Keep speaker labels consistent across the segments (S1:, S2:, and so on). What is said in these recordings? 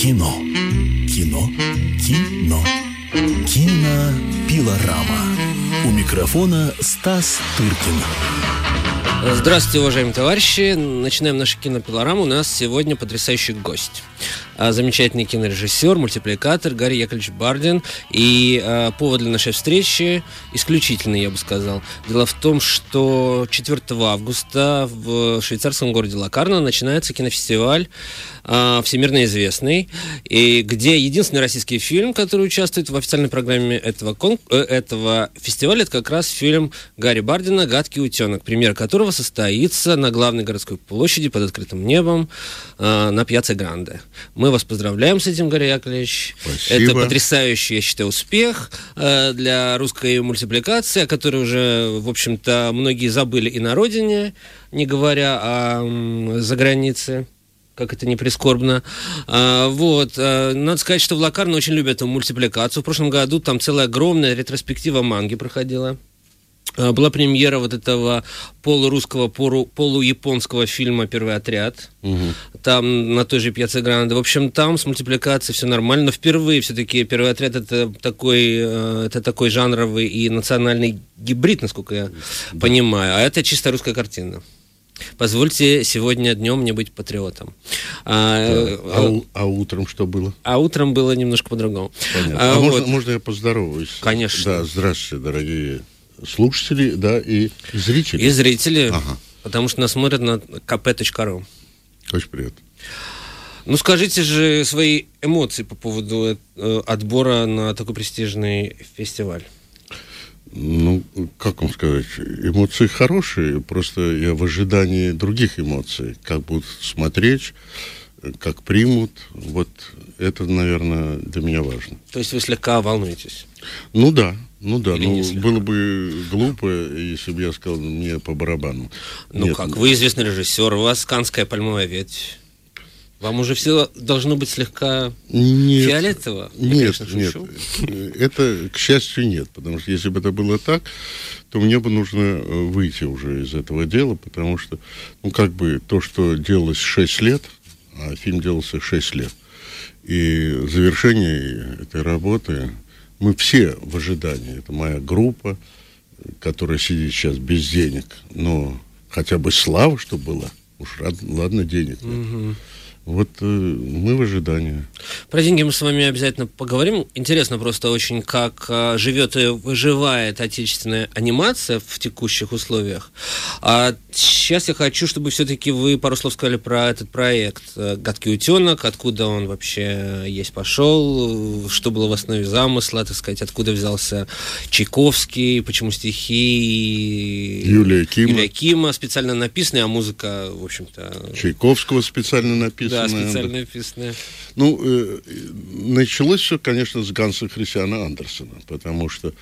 S1: Кино. Кино. Кино. Кинопилорама. У микрофона Стас Тыркин.
S2: Здравствуйте, уважаемые товарищи. Начинаем нашу кинопилораму. У нас сегодня потрясающий гость. А, замечательный кинорежиссер, мультипликатор Гарри Яковлевич Бардин. И а, повод для нашей встречи исключительный, я бы сказал. Дело в том, что 4 августа в швейцарском городе Лакарно начинается кинофестиваль а, всемирно известный, и где единственный российский фильм, который участвует в официальной программе этого, кон... Э, этого фестиваля, это как раз фильм Гарри Бардина «Гадкий утенок», премьера которого состоится на главной городской площади под открытым небом на Пьяце Гранде. Мы вас поздравляем с этим, Гарри Яковлевич.
S3: Спасибо.
S2: Это потрясающий, я считаю, успех э, для русской мультипликации, о которой уже, в общем-то, многие забыли и на родине, не говоря о м, за границе как это не прискорбно. А, вот. А, надо сказать, что в Лакарно очень любят эту мультипликацию. В прошлом году там целая огромная ретроспектива манги проходила. А, была премьера вот этого полурусского, полу, полуяпонского фильма «Первый отряд». Угу. Там на той же Пьяце Гранде. В общем, там с мультипликацией все нормально. Но впервые все-таки «Первый отряд» — это такой, э, это такой жанровый и национальный гибрид, насколько я да. понимаю. А это чисто русская картина. Позвольте сегодня днем мне быть патриотом.
S3: А, да. а, а утром что было?
S2: А утром было немножко по-другому.
S3: А, а вот. можно, можно я поздороваюсь?
S2: Конечно.
S3: Да, здравствуйте, дорогие слушатели, да, и зрители.
S2: И зрители, ага. потому что нас смотрят на kp.ru.
S3: Очень приятно.
S2: Ну, скажите же свои эмоции по поводу э, отбора на такой престижный фестиваль.
S3: Ну, как вам сказать, эмоции хорошие, просто я в ожидании других эмоций, как будут смотреть, как примут, вот это, наверное, для меня важно.
S2: То есть вы слегка волнуетесь?
S3: Ну да, ну да, Или ну было бы глупо, если бы я сказал, мне по барабану.
S2: Ну Нет, как, вы известный режиссер, у вас канская пальмовая ветвь. Вам уже все должно быть слегка нет, фиолетово?
S3: Нет, конечно, нет. Это, к счастью, нет. Потому что если бы это было так, то мне бы нужно э, выйти уже из этого дела, потому что, ну, как бы то, что делалось 6 лет, а фильм делался 6 лет, и завершение этой работы мы все в ожидании. Это моя группа, которая сидит сейчас без денег, но хотя бы слава, что была. Уж ладно, денег нет. Угу. Вот э, мы в ожидании.
S2: Про деньги мы с вами обязательно поговорим. Интересно просто очень, как э, живет и выживает отечественная анимация в текущих условиях. А сейчас я хочу, чтобы все-таки вы пару слов сказали про этот проект э, «Гадкий утенок», откуда он вообще есть пошел, что было в основе замысла, так сказать, откуда взялся Чайковский, почему стихи
S3: Юлия Кима,
S2: Юлия Кима специально написанные, а музыка, в общем-то...
S3: Чайковского специально написана
S2: да, специально написанное.
S3: Ну, э, началось все, конечно, с Ганса Христиана Андерсона, потому что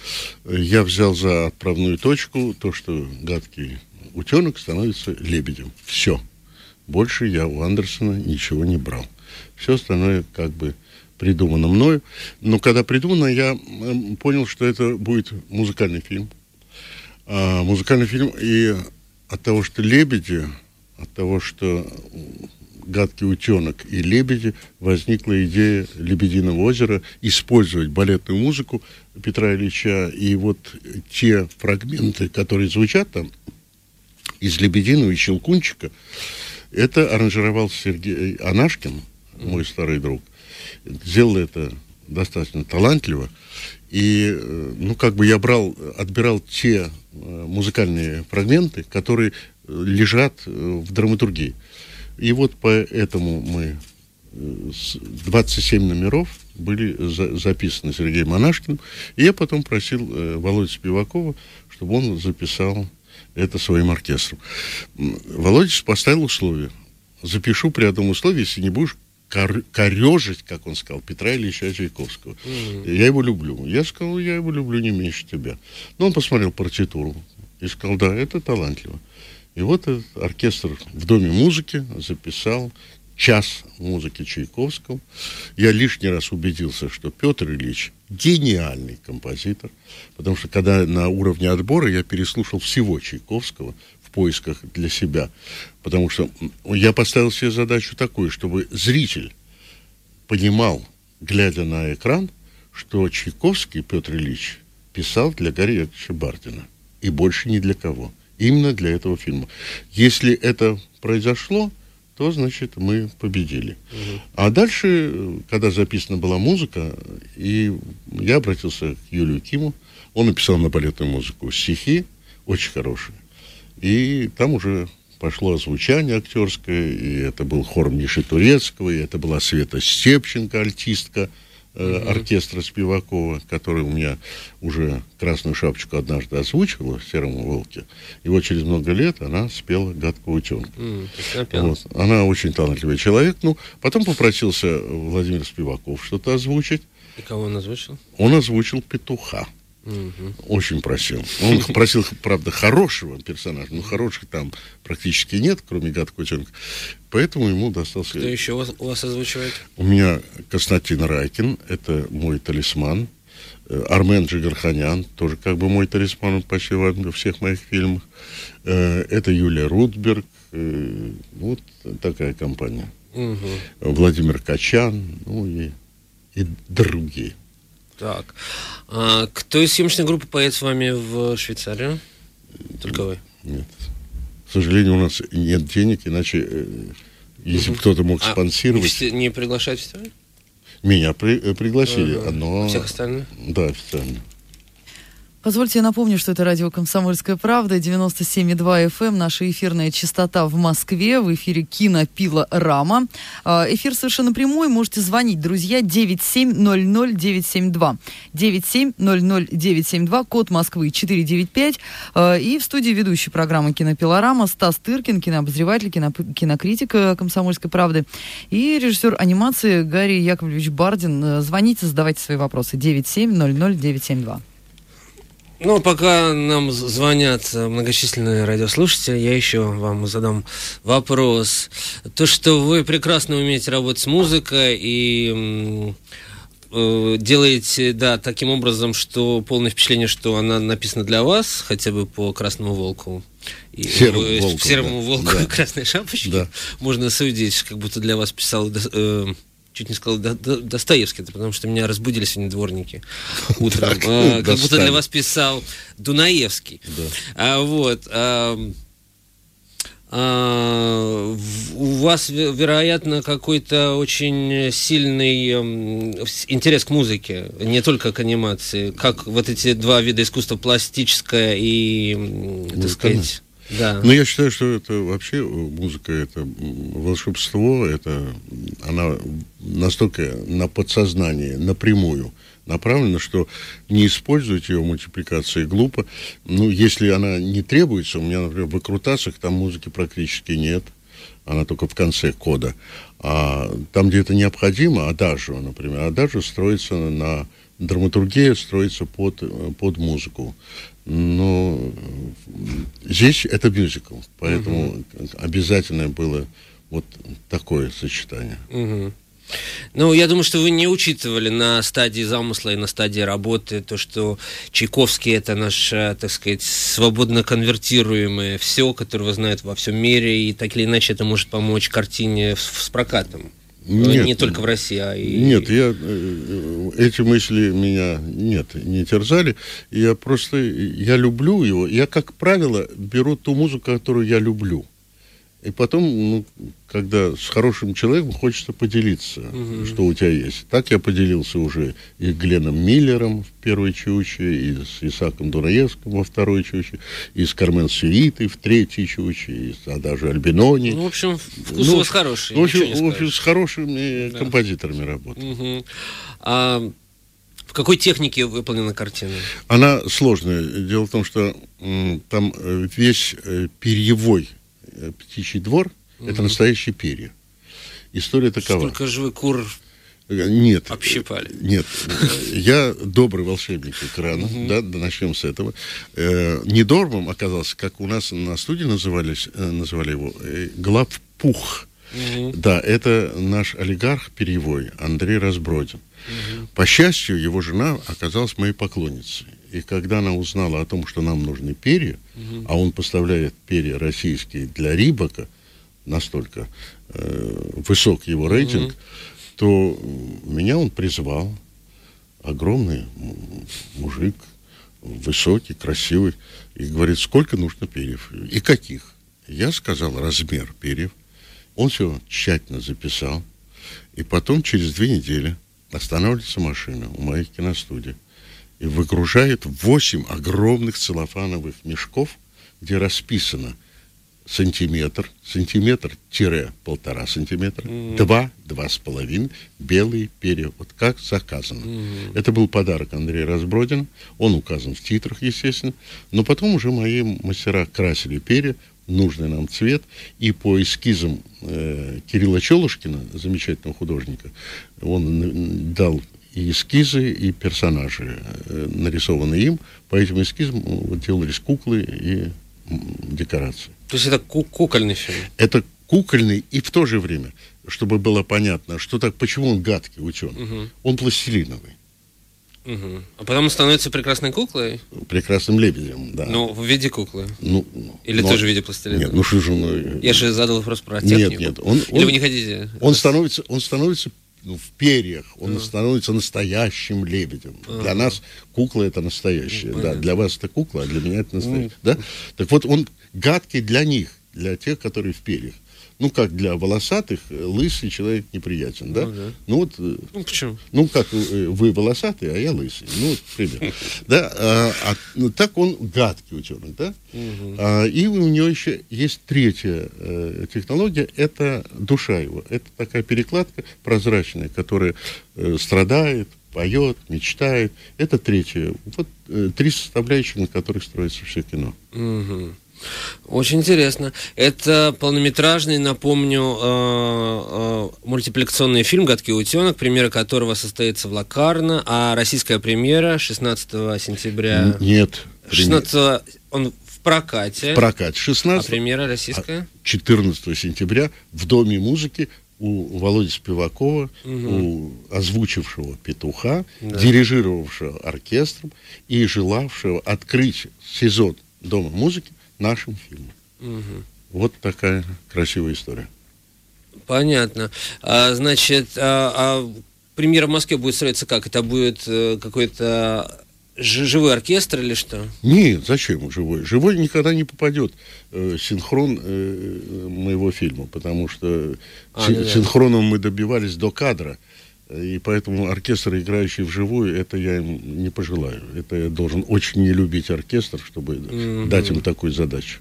S3: я взял за отправную точку то, что гадкий утенок становится лебедем. Все. Больше я у Андерсона ничего не брал. Все остальное как бы придумано мною. Но когда придумано, я понял, что это будет музыкальный фильм. А, музыкальный фильм, и от того, что лебеди, от того, что «Гадкий утенок» и «Лебеди» возникла идея «Лебединого озера» использовать балетную музыку Петра Ильича. И вот те фрагменты, которые звучат там из «Лебединого» и «Щелкунчика», это аранжировал Сергей Анашкин, мой старый друг. Сделал это достаточно талантливо. И, э, ну, как бы я брал, отбирал те э, музыкальные фрагменты, которые лежат э, в драматургии. И вот поэтому мы 27 э, номеров были за, записаны Сергеем Монашкиным. И я потом просил э, Володю Спивакова, чтобы он записал это своим оркестром. Володя поставил условие. Запишу при одном условии, если не будешь кор- корежить, как он сказал, Петра Ильича Чайковского. Mm-hmm. Я его люблю. Я сказал, я его люблю не меньше тебя. Но он посмотрел партитуру и сказал, да, это талантливо. И вот этот оркестр в Доме музыки записал час музыки Чайковского. Я лишний раз убедился, что Петр Ильич гениальный композитор, потому что когда на уровне отбора я переслушал всего Чайковского в поисках для себя, потому что я поставил себе задачу такую, чтобы зритель понимал, глядя на экран, что Чайковский Петр Ильич писал для Гарри Бардина. И больше ни для кого. Именно для этого фильма. Если это произошло, то, значит, мы победили. Угу. А дальше, когда записана была музыка, и я обратился к Юлию Киму, он написал на балетную музыку стихи, очень хорошие. И там уже пошло озвучание актерское, и это был хор Миши Турецкого, и это была Света Степченко, альтистка э, оркестра Спивакова, который у меня уже «Красную шапочку» однажды озвучивала в «Сером волке». И вот через много лет она спела «Гадкого утенка». Mm, вот. Она очень талантливый человек. Ну, потом попросился Владимир Спиваков что-то озвучить.
S2: И кого он озвучил?
S3: Он озвучил «Петуха». Угу. Очень просил. Он просил, правда, хорошего персонажа, но хороших там практически нет, кроме Гад Котенка. Поэтому ему достался...
S2: Кто еще у вас, у вас озвучивает?
S3: У меня Константин Райкин, это мой талисман. Э, Армен Джигарханян, тоже как бы мой талисман, почти во всех моих фильмах. Э, это Юлия Рудберг. Э, вот такая компания. Угу. Владимир Качан, ну и, и другие.
S2: Так. А кто из съемочной группы поедет с вами в Швейцарию? Только вы?
S3: Нет. К сожалению, у нас нет денег, иначе, э, если бы кто-то мог а спонсировать...
S2: не приглашать фестиваль?
S3: Меня при, э, пригласили, uh-huh. но...
S2: Всех остальных?
S3: Да, официально.
S4: Позвольте я напомню, что это радио «Комсомольская правда», 97,2 FM, эм, наша эфирная частота в Москве, в эфире «Кинопила Рама». А, эфир совершенно прямой, можете звонить, друзья, 9700972. 9700972, код Москвы 495. А, и в студии ведущей программы «Кинопила Рама» Стас Тыркин, кинообозреватель, кино, кинокритик «Комсомольской правды» и режиссер анимации Гарри Яковлевич Бардин. Звоните, задавайте свои вопросы. 9700972.
S2: Ну, пока нам звонят многочисленные радиослушатели, я еще вам задам вопрос. То, что вы прекрасно умеете работать с музыкой и э, делаете, да, таким образом, что полное впечатление, что она написана для вас, хотя бы по Красному Волку.
S3: И, серому
S2: э,
S3: волку,
S2: серому да. волку да. красной шапочки. Да. Можно судить, как будто для вас писал э, чуть не сказал До, До, Достоевский, это потому что меня разбудили сегодня дворники утром. А, как будто для вас писал Дунаевский. А, вот. А, а, у вас, вероятно, какой-то очень сильный интерес к музыке, не только к анимации. Как вот эти два вида искусства, пластическое и, так сказать,
S3: да. Но я считаю, что это вообще музыка, это волшебство, это она настолько на подсознание, напрямую направлена, что не использовать ее в мультипликации глупо. Ну, если она не требуется, у меня, например, в выкрутасах там музыки практически нет, она только в конце кода. А там, где это необходимо, адажио, например, адажио строится на драматургия строится под, под музыку. Но здесь это мюзикл, поэтому угу. обязательно было вот такое сочетание.
S2: Угу. Ну, я думаю, что вы не учитывали на стадии замысла и на стадии работы то, что Чайковский это наше, так сказать, свободно конвертируемое все, которое знают во всем мире, и так или иначе это может помочь картине с прокатом. Нет, не только в России, а и...
S3: Нет, я, э, эти мысли меня нет, не терзали. Я просто, я люблю его. Я, как правило, беру ту музыку, которую я люблю. И потом, ну, когда с хорошим человеком хочется поделиться, угу. что у тебя есть. Так я поделился уже и с Гленом Миллером в первой чуче, и с Исаком Дунаевским во второй чуче, и с Кармен Сюитой в третьей чуче, и с Адажи Альбинони.
S2: Ну, в общем, вкус ну, у вас хороший.
S3: В общем, в общем с хорошими да. композиторами работаю.
S2: Угу. А... В какой технике выполнена картина?
S3: Она сложная. Дело в том, что там э, весь э, перьевой птичий двор угу. это настоящие перья. История такова.
S2: Сколько же вы кур
S3: э, нет.
S2: Общипали.
S3: Нет. Я добрый волшебник экрана, угу. да, начнем с этого. Э, Недорвом оказался, как у нас на студии назывались, называли его, главпух. Угу. Да, это наш олигарх перьевой Андрей Разбродин. Угу. По счастью, его жена оказалась моей поклонницей. И когда она узнала о том, что нам нужны перья, угу. а он поставляет перья российские для Рибака, настолько э, высок его рейтинг, угу. то меня он призвал, огромный мужик, высокий, красивый, и говорит, сколько нужно перьев и каких. Я сказал размер перьев. Он все тщательно записал. И потом, через две недели, останавливается машина у моей киностудии и выгружает восемь огромных целлофановых мешков, где расписано сантиметр, сантиметр-полтора сантиметра, mm-hmm. два, два с половиной, белые перья, вот как заказано. Mm-hmm. Это был подарок Андрея Разбродина, он указан в титрах, естественно, но потом уже мои мастера красили перья, нужный нам цвет, и по эскизам э, Кирилла Челушкина, замечательного художника, он дал и эскизы, и персонажи, э, нарисованные им. По этим эскизам вот, делались куклы и декорации.
S2: То есть это кукольный фильм?
S3: Это кукольный и в то же время, чтобы было понятно, что так, почему он гадкий ученый. Угу. Он пластилиновый.
S2: Угу. А потом он становится прекрасной куклой?
S3: Прекрасным лебедем, да.
S2: Ну, в виде куклы?
S3: Ну,
S2: Или но... тоже в виде пластилина?
S3: Нет, ну что же... Ну...
S2: Я же задал вопрос про технику.
S3: Нет, нет. Он,
S2: Или он, вы не хотите?
S3: Он становится, он становится ну, в перьях, он а. становится настоящим лебедем. А. Для нас кукла это настоящая. Ну, да, для вас это кукла, а для меня это настоящая. Ну. Да? Так вот, он гадкий для них, для тех, которые в перьях ну, как для волосатых, э, лысый человек неприятен, да? Ну, да. ну вот... Э,
S2: ну, почему?
S3: Ну, как э, вы волосатый, а я лысый. Ну, вот, пример. Да, а, а, ну, так он гадкий ученый, да? А, и у него еще есть третья э, технология, это душа его. Это такая перекладка прозрачная, которая э, страдает, поет, мечтает. Это третье. Вот э, три составляющие, на которых строится все кино.
S2: Угу. Очень интересно. Это полнометражный, напомню, э, э, мультипликационный фильм «Гадкий утенок», премьера которого состоится в Лакарно, а российская премьера 16 сентября...
S3: Нет.
S2: 16 он в прокате.
S3: В прокате. 16
S2: А премьера российская?
S3: 14 а сентября в Доме музыки у Володи Спивакова, угу. у озвучившего петуха, да. дирижировавшего оркестром и желавшего открыть сезон Дома музыки нашим фильмом. Угу. Вот такая красивая история.
S2: Понятно. А, значит, а, а премьера в Москве будет строиться как? Это будет э, какой-то живой оркестр или что?
S3: Нет, зачем живой? Живой никогда не попадет э, синхрон э, моего фильма, потому что а, син- да, синхроном мы добивались до кадра. И поэтому оркестр, играющий вживую, это я им не пожелаю. Это я должен очень не любить оркестр, чтобы mm-hmm. дать им такую задачу.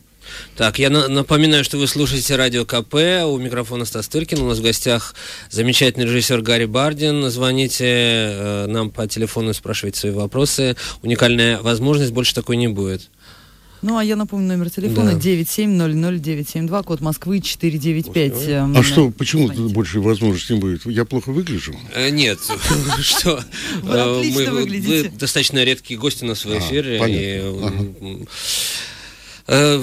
S2: Так, я на- напоминаю, что вы слушаете радио КП. У микрофона Стас Тыркин. У нас в гостях замечательный режиссер Гарри Бардин. Звоните э, нам по телефону, спрашивайте свои вопросы. Уникальная возможность, больше такой не будет.
S4: Ну, а я напомню номер телефона да. 9700972, код Москвы 495.
S3: А что, почему тут больше возможностей не будет? Я плохо выгляжу?
S2: Э, нет, что?
S4: Вы отлично выглядите.
S2: Вы достаточно редкие гости на своей эфире. Э,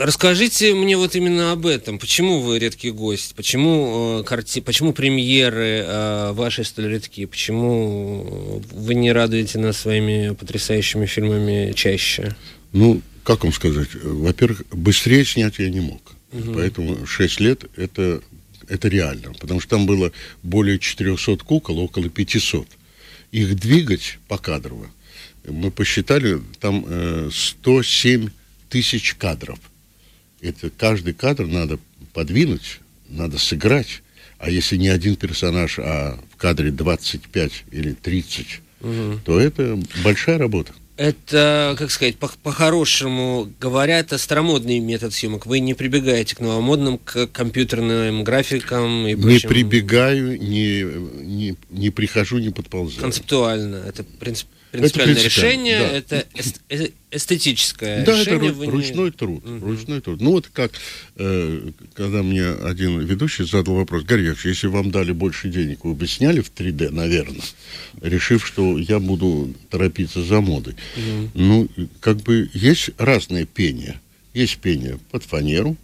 S2: расскажите мне вот именно об этом. Почему вы редкий гость? Почему, э, карти... Почему премьеры э, ваши столь редкие? Почему вы не радуете нас своими потрясающими фильмами чаще?
S3: Ну, как вам сказать? Во-первых, быстрее снять я не мог. Угу. Поэтому 6 лет это, это реально. Потому что там было более 400 кукол, около 500. Их двигать по кадрово, мы посчитали, там э, 107 тысяч кадров. Это каждый кадр надо подвинуть, надо сыграть. А если не один персонаж, а в кадре 25 или 30, угу. то это большая работа.
S2: Это, как сказать, по- по-хорошему говоря, это старомодный метод съемок. Вы не прибегаете к новомодным, к компьютерным графикам и
S3: прочим. Не прибегаю, не, не, не прихожу, не подползаю.
S2: Концептуально. Это принцип, принципиальное это решение, да. это эст, эстетическое
S3: да,
S2: решение.
S3: это ручной не... труд. Угу. Ручной труд. Ну вот как, э, когда мне один ведущий задал вопрос, Гарри если вам дали больше денег, вы бы сняли в 3D, наверное, решив, что я буду торопиться за модой. Угу. Ну, как бы есть разные пения. Есть пение под фанеру,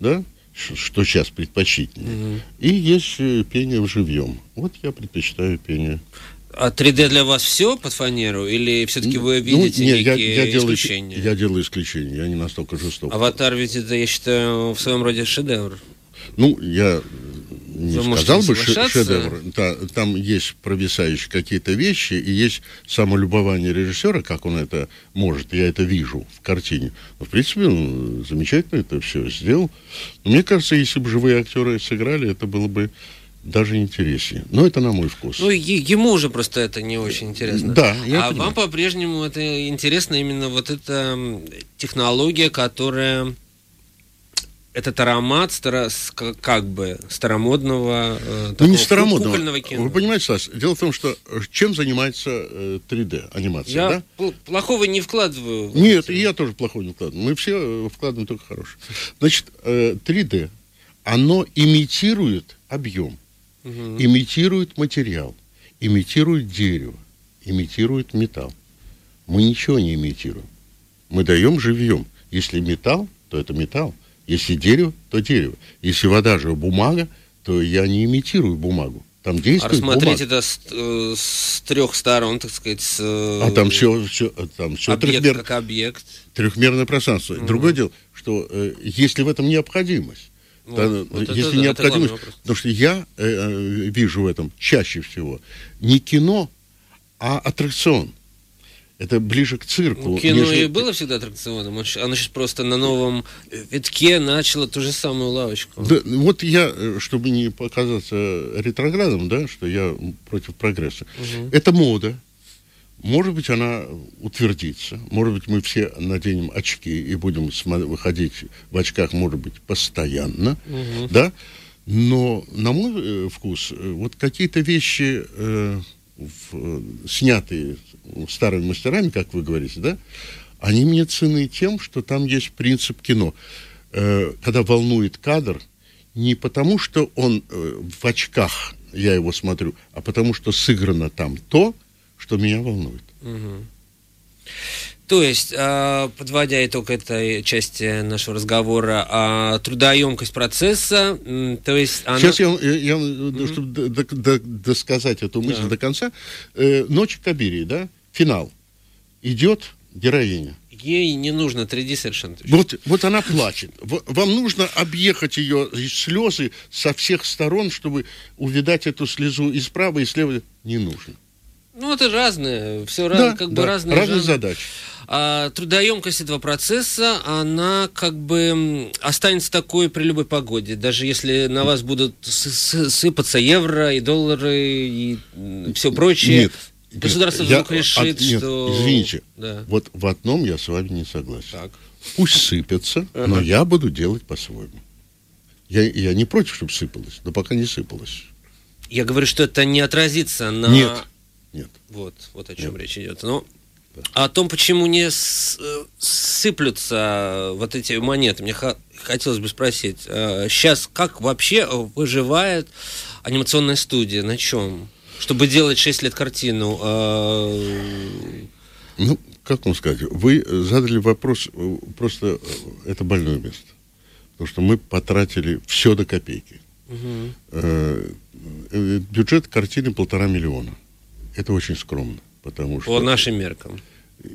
S3: да, что сейчас предпочтительнее. Угу. И есть э, пение в живьем. Вот я предпочитаю пение
S2: а 3D для вас все под фанеру? Или все-таки вы ну, видите ну, нет, некие я, я делаю, исключения?
S3: Я делаю исключения, я не настолько жесток.
S2: Аватар ведь это, я считаю, в своем роде шедевр.
S3: Ну, я не
S2: Вы
S3: сказал бы шедевр. Да, там есть провисающие какие-то вещи, и есть самолюбование режиссера, как он это может. Я это вижу в картине. Но, в принципе, он замечательно это все сделал. Но мне кажется, если бы живые актеры сыграли, это было бы даже интереснее. Но это на мой вкус.
S2: Ну, ему уже просто это не очень интересно.
S3: Да, я
S2: а
S3: понимаю.
S2: вам по-прежнему это интересно именно вот эта технология, которая этот аромат старо- как бы старомодного э,
S3: Ну, не старомодного.
S2: кукольного кино.
S3: Вы понимаете, Стас, дело в том, что э, чем занимается э, 3D анимация,
S2: Я
S3: да?
S2: пл- плохого не вкладываю. в
S3: Нет, и я тоже плохой не вкладываю. Мы все э, вкладываем только хорошее. Значит, э, 3D, оно имитирует объем,
S2: Мгм.
S3: имитирует материал, имитирует дерево, имитирует металл. Мы ничего не имитируем. Мы даем живьем. Если металл, то это металл. Если дерево, то дерево. Если вода же бумага, то я не имитирую бумагу. Там
S2: А
S3: действует
S2: рассмотреть
S3: бумага.
S2: это с, э, с трех сторон, так сказать, с, э,
S3: А там все, все, там все
S2: объект
S3: трехмер-
S2: как объект.
S3: трехмерное пространство. Другое дело, что э, если в этом необходимость,
S2: Вот,
S3: то,
S2: вот это
S3: если
S2: да, это
S3: необходимость,
S2: вопрос.
S3: потому что я э, э, вижу в этом чаще всего не кино, а аттракцион. Это ближе к цирку.
S2: Ну, кино
S3: нежели-
S2: и было всегда аттракционом. Оно щ- Оно сейчас просто на новом витке начало ту же самую лавочку.
S3: Да, вот я, э, чтобы не показаться ретроградом, да, что я против прогресса, это мода. Может быть, она утвердится. Может быть, мы все наденем очки и будем выходить в очках, может быть, постоянно. Да? Но, на мой э, вкус, э, вот какие-то вещи, э, в- э, снятые старыми мастерами, как вы говорите, да, они мне ценны тем, что там есть принцип кино. Э, когда волнует кадр, не потому, что он э, в очках, я его смотрю, а потому, что сыграно там то, что меня волнует.
S2: То есть, а, подводя итог этой части нашего разговора, а, трудоемкость процесса, то есть она...
S3: Сейчас я, я, я, чтобы досказать эту мысль
S2: Да.
S3: до конца, э, «Ночь Кабирии», да, финал, идет героиня.
S2: Ей не нужно 3D совершенно точно.
S3: Вот, вот она плачет. Вам нужно объехать ее слезы со всех сторон, чтобы увидать эту слезу и справа, и слева. Не нужно.
S2: Ну, это разное, все
S3: Да,
S2: как бы
S3: да,
S2: разные
S3: разные
S2: жанры.
S3: задачи.
S2: А трудоемкость этого процесса, она как бы останется такой при любой погоде. Даже если на вас будут сыпаться евро и доллары и все прочее.
S3: Нет.
S2: Государство
S3: Я-
S2: вдруг решит,
S3: от- нет,
S2: что...
S3: Извините,
S2: Да.
S3: вот в одном я с вами не согласен.
S2: Так.
S3: Пусть сыпется, но я буду делать по-своему. Я, я не против, чтобы сыпалось, но пока не сыпалось.
S2: Я говорю, что это не отразится на...
S3: Нет, нет.
S2: Вот, вот о чем речь идет. Но о том, почему не э, сыплются вот эти монеты, мне хотелось бы спросить. Сейчас как вообще выживает анимационная студия? На чем? Чтобы делать 6 лет картину. э,
S3: Ну, как вам сказать, вы задали вопрос, э, просто э, это больное место. Потому что мы потратили все до копейки. Э, э, Бюджет картины полтора миллиона. Это очень скромно, потому что...
S2: По нашим меркам.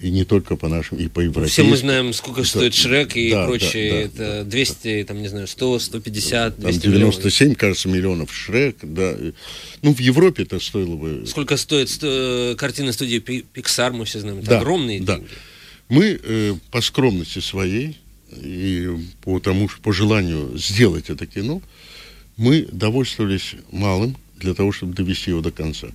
S3: И не только по нашим, и по
S2: Все
S3: европейским.
S2: мы знаем, сколько
S3: Да,
S2: стоит Шрек и
S3: да,
S2: прочее.
S3: да, да,
S2: это 200, там, не знаю, 100, 150,
S3: Там
S2: 200 миллионов.
S3: 97, кажется, миллионов Шрек, да. Ну, в Европе это стоило бы...
S2: Сколько стоит сто- картина студии Pixar, мы все знаем. Это
S3: Да,
S2: огромные
S3: да.
S2: деньги.
S3: Мы э, по скромности своей и по тому, по желанию сделать это кино, мы довольствовались малым для того, чтобы довести его до конца.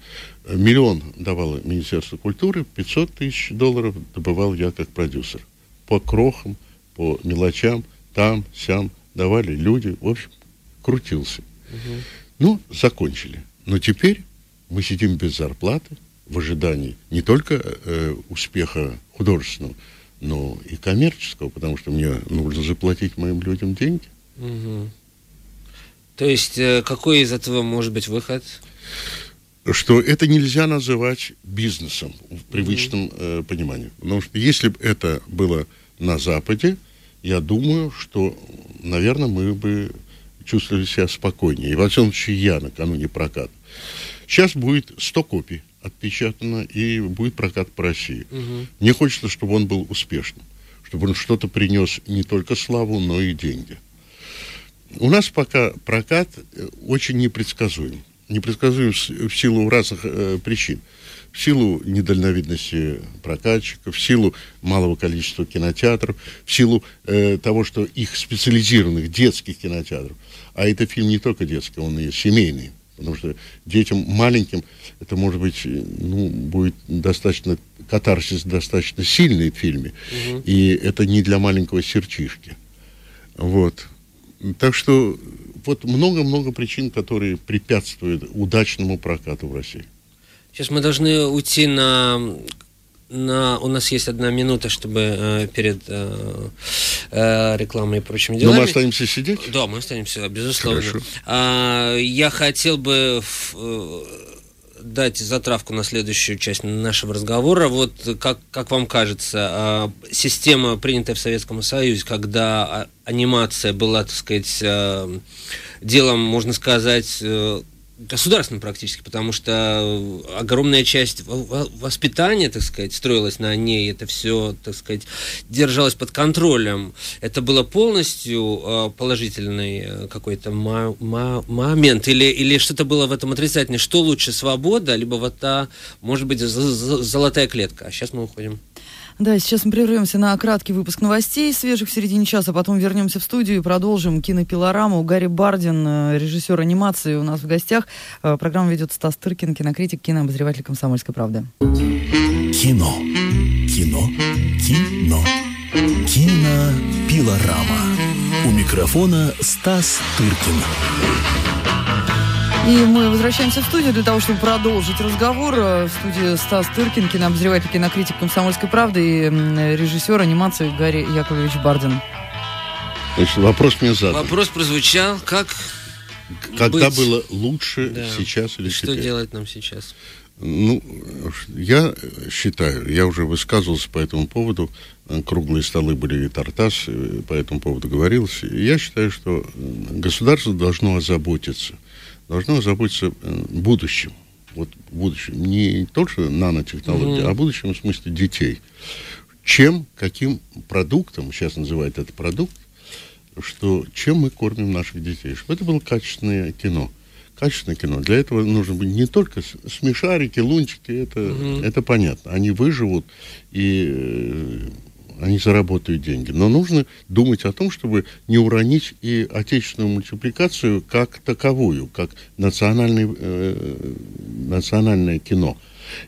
S3: Миллион давало Министерство культуры, 500 тысяч долларов добывал я как продюсер. По крохам, по мелочам, там, сям, давали люди, в общем, крутился. Ну, закончили. Но теперь мы сидим без зарплаты в ожидании не только э, успеха художественного, но и коммерческого, потому что мне нужно заплатить моим людям деньги.
S2: Мгм. То есть, э, какой из этого может быть выход?
S3: Что это нельзя называть бизнесом в привычном э, понимании. Потому что если бы это было на Западе, я думаю, что, наверное, мы бы чувствовали себя спокойнее. И во всяком случае я накануне проката. Сейчас будет 100 копий отпечатано, и будет прокат по России. Мне хочется, чтобы он был успешным, чтобы он что-то принес не только славу, но и деньги. У нас пока прокат э, очень непредсказуем. Непредсказуем в силу разных э, причин. В силу недальновидности прокатчиков, в силу малого количества кинотеатров, в силу э, того, что их специализированных детских кинотеатров. А это фильм не только детский, он и семейный. Потому что детям маленьким это может быть, э, ну, будет достаточно катарсис достаточно сильный в фильме. Угу. И это не для маленького серчишки. Вот. Так что вот много-много причин, которые препятствуют удачному прокату в России.
S2: Сейчас мы должны уйти на на, у нас есть одна минута, чтобы э, перед э, э, рекламой и прочими делами.
S3: Но мы останемся сидеть?
S2: Да, мы останемся, безусловно. А, я хотел бы в, э, дать затравку на следующую часть нашего разговора. Вот как, как вам кажется, а, система, принятая в Советском Союзе, когда а, анимация была, так сказать, а, делом, можно сказать, э, государственным практически, потому что огромная часть воспитания, так сказать, строилась на ней, это все, так сказать, держалось под контролем. Это было полностью э, положительный э, какой-то момент или, или что-то было в этом отрицательное? Что лучше, свобода, либо вот та, может быть, золотая клетка? А сейчас мы уходим.
S4: Да, сейчас мы прервемся на краткий выпуск новостей, свежих в середине часа, потом вернемся в студию и продолжим кинопилораму. Гарри Бардин, э, режиссер анимации, у нас в гостях. Э, программу ведет Стас Тыркин, кинокритик, кинообозреватель «Комсомольской правды».
S1: Кино. Кино. Кино. Кинопилорама. У микрофона Стас Тыркин.
S4: И мы возвращаемся в студию для того, чтобы продолжить разговор. Э, в студии Стас Тыркин, кинообозреватель, кинокритик «Комсомольской правды» и режиссер анимации Гарри Яковлевич Бардин.
S3: Значит, вопрос мне задан.
S2: Вопрос прозвучал, как
S3: Когда
S2: быть?
S3: было лучше, да. сейчас или
S2: Что
S3: теперь?
S2: делать нам сейчас?
S3: Ну, я считаю, я уже высказывался по этому поводу, э, круглые столы были и Тартас, э, по этому поводу говорилось. Я считаю, что государство должно озаботиться – должно заботиться э, будущим. Вот будущем. Не только нанотехнологии, mm-hmm. а будущем в смысле детей. Чем, каким продуктом, сейчас называют это продукт, что чем мы кормим наших детей. Чтобы это было качественное кино. Качественное кино. Для этого нужно быть не только смешарики, лунчики, это, mm-hmm. это понятно. Они выживут и э, они заработают деньги. Но нужно думать о том, чтобы не уронить и отечественную мультипликацию как таковую, как национальный, э, национальное кино.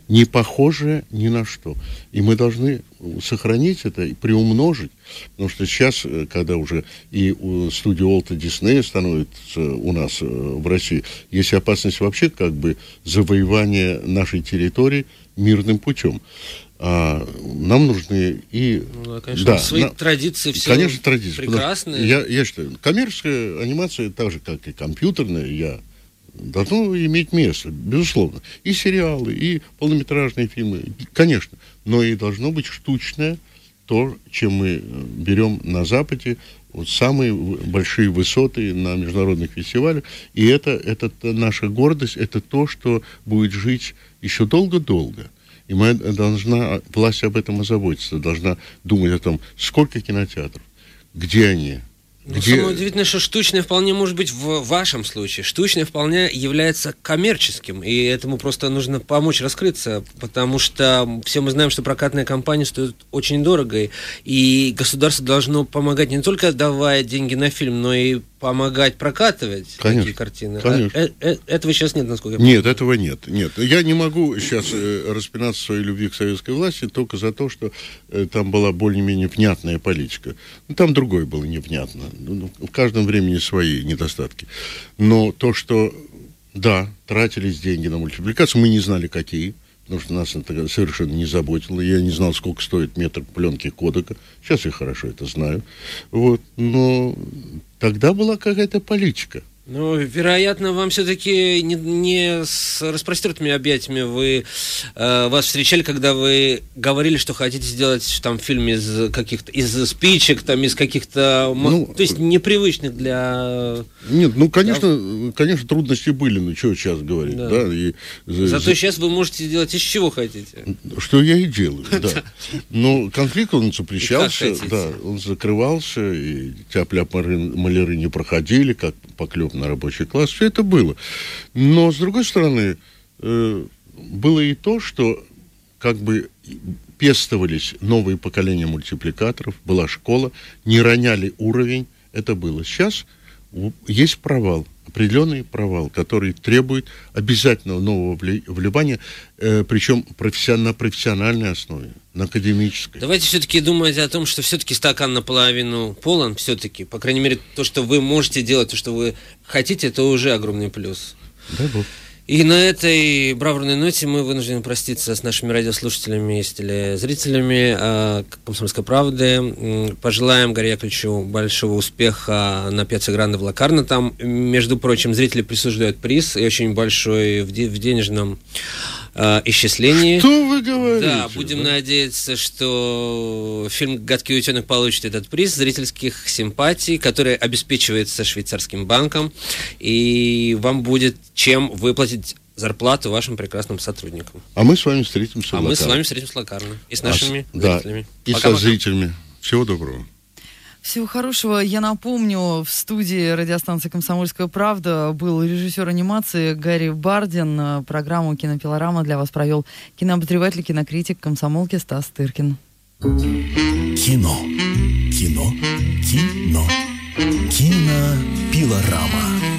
S3: Не похожее ни на что. И мы должны сохранить это и приумножить. Потому что сейчас, э, когда уже и студия Олта Диснея становится у нас э, в России, есть опасность вообще как бы завоевания нашей территории мирным путем а, нам нужны и...
S2: Ну, да, конечно, да, свои на, традиции все
S3: конечно, традиции,
S2: прекрасные.
S3: Я, я считаю, коммерческая анимация, так же, как и компьютерная, я должно иметь место, безусловно. И сериалы, и полнометражные фильмы, конечно. Но и должно быть штучное, то, чем мы берем на Западе, вот самые большие высоты на международных фестивалях. И это, это наша гордость, это то, что будет жить еще долго-долго. И мы должна, власть об этом озаботиться, должна думать о том, сколько кинотеатров, где они,
S2: ну, Где... Самое удивительное, что штучное вполне может быть в вашем случае. Штучное вполне является коммерческим, и этому просто нужно помочь раскрыться, потому что все мы знаем, что прокатная компания стоит очень дорого, и государство должно помогать не только давая деньги на фильм, но и помогать прокатывать конечно, такие картины.
S3: Конечно. А,
S2: э, э, этого сейчас нет, насколько я
S3: понимаю. Нет, этого нет. Нет. Я не могу сейчас э, распинаться своей любви к советской власти только за то, что э, там была более-менее внятная политика. Ну, там другое было невнятно. Ну, ну, в каждом времени свои недостатки. Но то, что, да, тратились деньги на мультипликацию, мы не знали, какие потому что нас это совершенно не заботило. Я не знал, сколько стоит метр пленки кодека. Сейчас я хорошо это знаю. Вот. Но тогда была какая-то политика.
S2: Ну, вероятно, вам все-таки не, не с распростертыми объятиями вы э, вас встречали, когда вы говорили, что хотите сделать там фильм из каких-то из спичек, там из каких-то, ну, то есть непривычных для.
S3: Нет, ну конечно, да. конечно трудности были, ну что сейчас говорить, да. да и,
S2: Зато за... сейчас вы можете делать из чего хотите.
S3: Что я и делаю, да. Но конфликт он запрещался, да, он закрывался, и тяп-ляп маляры не проходили, как поклеп на рабочий класс, все это было. Но, с другой стороны, э, было и то, что как бы пестовались новые поколения мультипликаторов, была школа, не роняли уровень, это было. Сейчас есть провал, определенный провал, который требует обязательного нового вли- вливания, э, причем профессион- на профессиональной основе, на академической.
S2: Давайте все-таки думать о том, что все-таки стакан наполовину полон, все-таки. По крайней мере, то, что вы можете делать, то, что вы хотите, это уже огромный плюс.
S3: Дай бог.
S2: И на этой бравурной ноте мы вынуждены проститься с нашими радиослушателями и телезрителями э, «Комсомольской правды». Пожелаем Гарри Яковлевичу большого успеха на Пьяце Гранде в Лакарно. Там, между прочим, зрители присуждают приз, и очень большой в денежном э, исчислении.
S3: Что вы говорите?
S2: Да, будем надеяться, что фильм «Гадкий утенок» получит этот приз зрительских симпатий, который обеспечивается швейцарским банком, и вам будет чем выплатить зарплату вашим прекрасным сотрудникам.
S3: А мы с вами встретимся
S2: А
S3: в
S2: мы с
S3: Локарно.
S2: вами встретимся с Лакарно и с
S3: А
S2: нашими
S3: да,
S2: зрителями.
S3: И
S2: Пока-пока.
S3: со зрителями. Всего доброго.
S4: Всего хорошего. Я напомню, в студии радиостанции «Комсомольская правда» был режиссер анимации Гарри Бардин. Программу «Кинопилорама» для вас провел кинообозреватель, кинокритик комсомолки Стас Тыркин.
S1: Кино. Кино. Кино. Кинопилорама.